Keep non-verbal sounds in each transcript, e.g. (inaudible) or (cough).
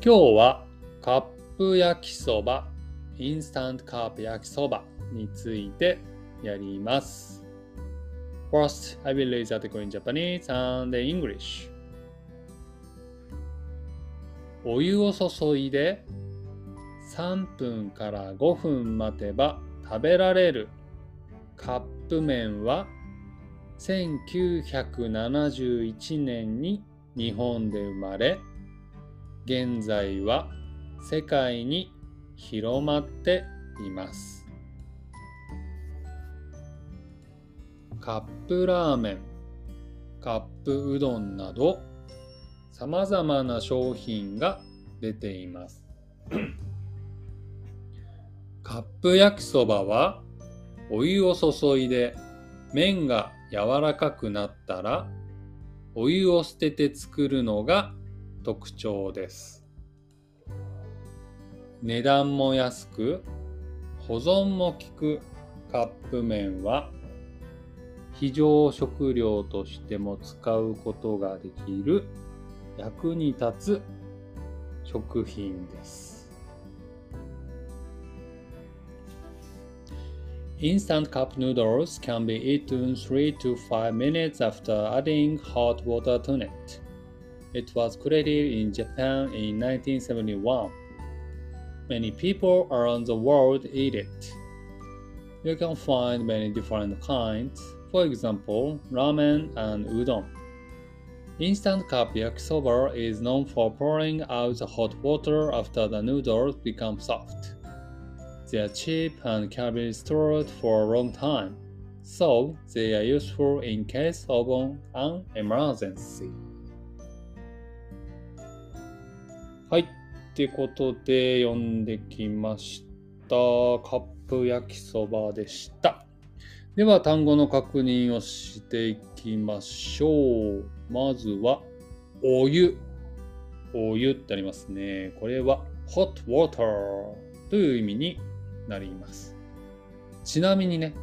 今日はカップ焼きそば、インスタントカップ焼きそばについてやります。First, I will raise article in Japanese and English. お湯を注いで3分から5分待てば食べられるカップ麺は1971年に日本で生まれ現在は世界に広まっています。カップラーメンカップうどんなどさまざまな商品が出ています。(clears throat) カップ焼きそばはお湯を注いで麺が柔らかくなったらお湯を捨てて作るのが特徴です。値段も安く保存もきくカップ麺は非常食料としても使うことができる役に立つ食品です。インスタントカップヌードル can be eaten 3 to 5 minutes after adding hot water to it. It was created in Japan in 1971. Many people around the world eat it. You can find many different kinds, for example, ramen and udon. Instant cup yakisoba is known for pouring out the hot water after the noodles become soft. They are cheap and can be stored for a long time, so they are useful in case of an emergency. ってことで読んできました。カップ焼きそばでした。では単語の確認をしていきましょう。まずは、お湯。お湯ってありますね。これは hot water という意味になります。ちなみにね、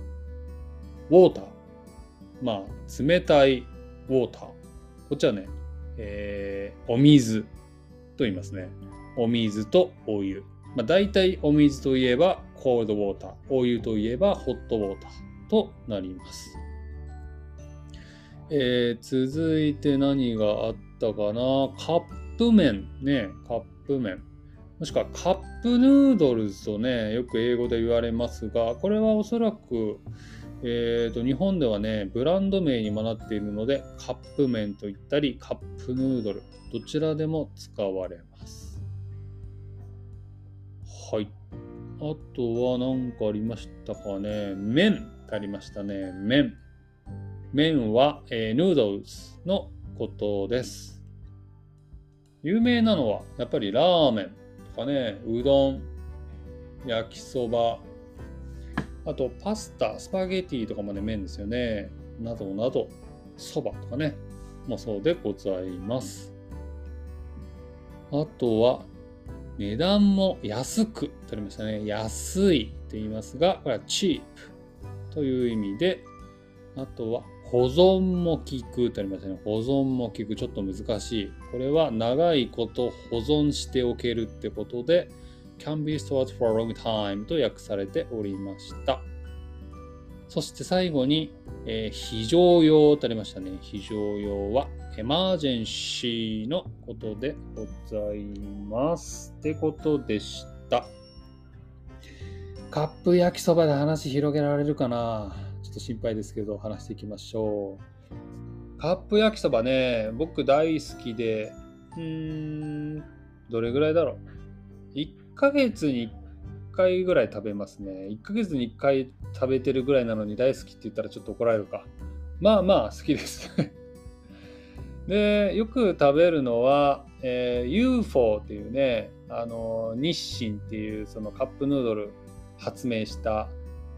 ウォーター。まあ、冷たいウォーター。こっちはね、えー、お水と言いますね。お水とお湯。まあ、大体お水といえばコールドウォーター。お湯といえばホットウォーターとなります。えー、続いて何があったかな？カップ麺ね。カップ麺。もしくはカップヌードルズとね、よく英語で言われますが、これはおそらく、えーと、日本ではね、ブランド名にもなっているので、カップ麺と言ったり、カップヌードル、どちらでも使われます。はい。あとは何かありましたかね？麺ってありましたね。麺。麺は、えー、ヌードルズのことです。有名なのは、やっぱりラーメンと。かね、うどん、焼きそば、あとパスタ、スパゲティとかもね、麺ですよね。などなど、そばとかね、もそうでございます。あとは、値段も安くとありましたね。安いと言いますが、これはチープという意味で、あとは保存も効くとありましたね。保存も効く。ちょっと難しい。これは長いこと保存しておけるってことで、can be stored for a long time と訳されておりました。そして最後に、えー、非常用とありましたね。非常用はエマージェンシーのことでございます。ってことでした。カップ焼きそばで話広げられるかな？ちょっと心配ですけど、話していきましょう。カップ焼きそばね、僕大好きで、うーん、どれぐらいだろう？1ヶ月に1回ぐらい食べますね。1ヶ月に1回食べてるぐらいなのに大好きって言ったらちょっと怒られるか。まあまあ好きです (laughs) で、よく食べるのは、えー、UFO っていうね、あの日清っていうそのカップヌードル発明した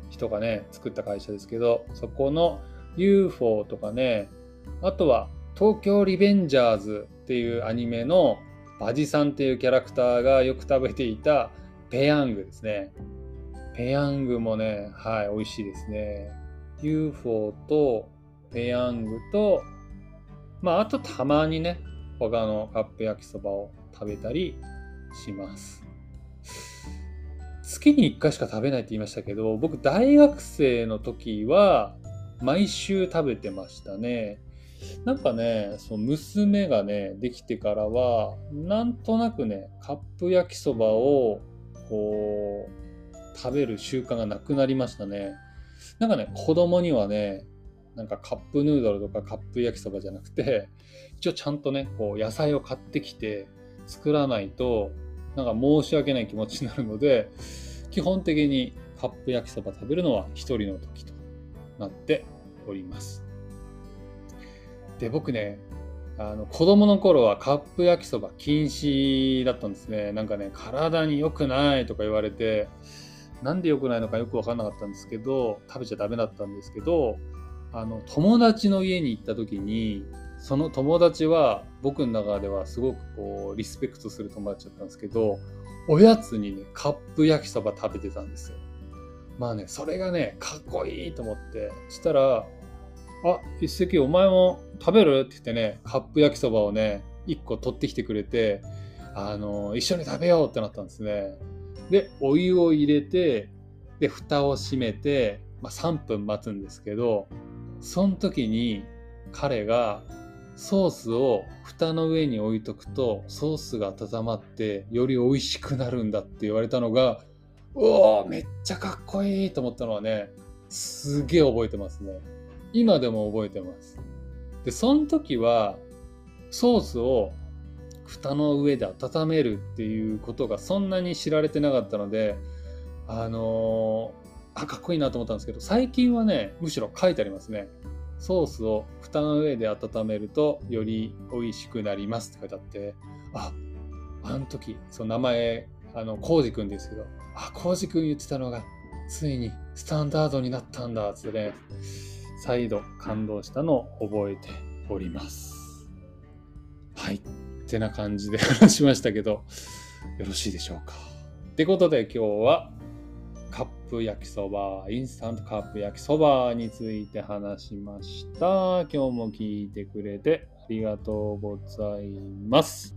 人がね、作った会社ですけど、そこの UFO とかね、あとは東京リベンジャーズっていうアニメのバジさんっていうキャラクターがよく食べていたペヤングですね。ペヤングもね、はい、美味しいですね。UFO とペヤングと、まあ、あとたまにね、他のカップ焼きそばを食べたりします。月に1回しか食べないって言いましたけど、僕大学生の時は毎週食べてましたね。なんかね、その娘がね、できてからは、なんとなくね、カップ焼きそばをこう、食べる習慣がなくなりましたね。なんかね、子供にはね、なんかカップヌードルとかカップ焼きそばじゃなくて、一応ちゃんとね、こう野菜を買ってきて作らないと、なんか申し訳ない気持ちになるので、基本的にカップ焼きそば食べるのは一人の時となっております。で、僕ね、あの子供の頃はカップ焼きそば禁止だったんですね。なんかね、体に良くないとか言われて、なんで良くないのかよく分かんなかったんですけど、食べちゃダメだったんですけど、あの友達の家に行った時にその友達は僕の中ではすごくこうリスペクトする友達だったんですけどおやつにねカップ焼きそば食べてたんですよまあねそれがねかっこいいと思ってしたら「あ一石お前も食べる?」って言ってねカップ焼きそばをね1個取ってきてくれてあの一緒に食べよう！ってなったんですね。でお湯を入れてで蓋を閉めて、まあ、3分待つんですけどその時に彼がソースを蓋の上に置いとくとソースが温まってより美味しくなるんだって言われたのがうおめっちゃかっこいいと思ったのはねすげえ覚えてますね。今でも覚えてますでその時はソースを蓋の上で温めるっていうことがそんなに知られてなかったのであのーあ、かっこいいなと思ったんですけど、最近はね、むしろ書いてありますね。ソースを蓋の上で温めるとより美味しくなりますって書いてあって、あ、あの時、その名前、あの、コウジくんですけど、あ、コウジくん言ってたのが、ついにスタンダードになったんだ、つってね、再度感動したのを覚えております。はい。ってな感じで話しましたけど、よろしいでしょうか。ってことで今日はカップ焼きそば、インスタントカップ焼きそばについて話しました。今日も聞いてくれてありがとうございます。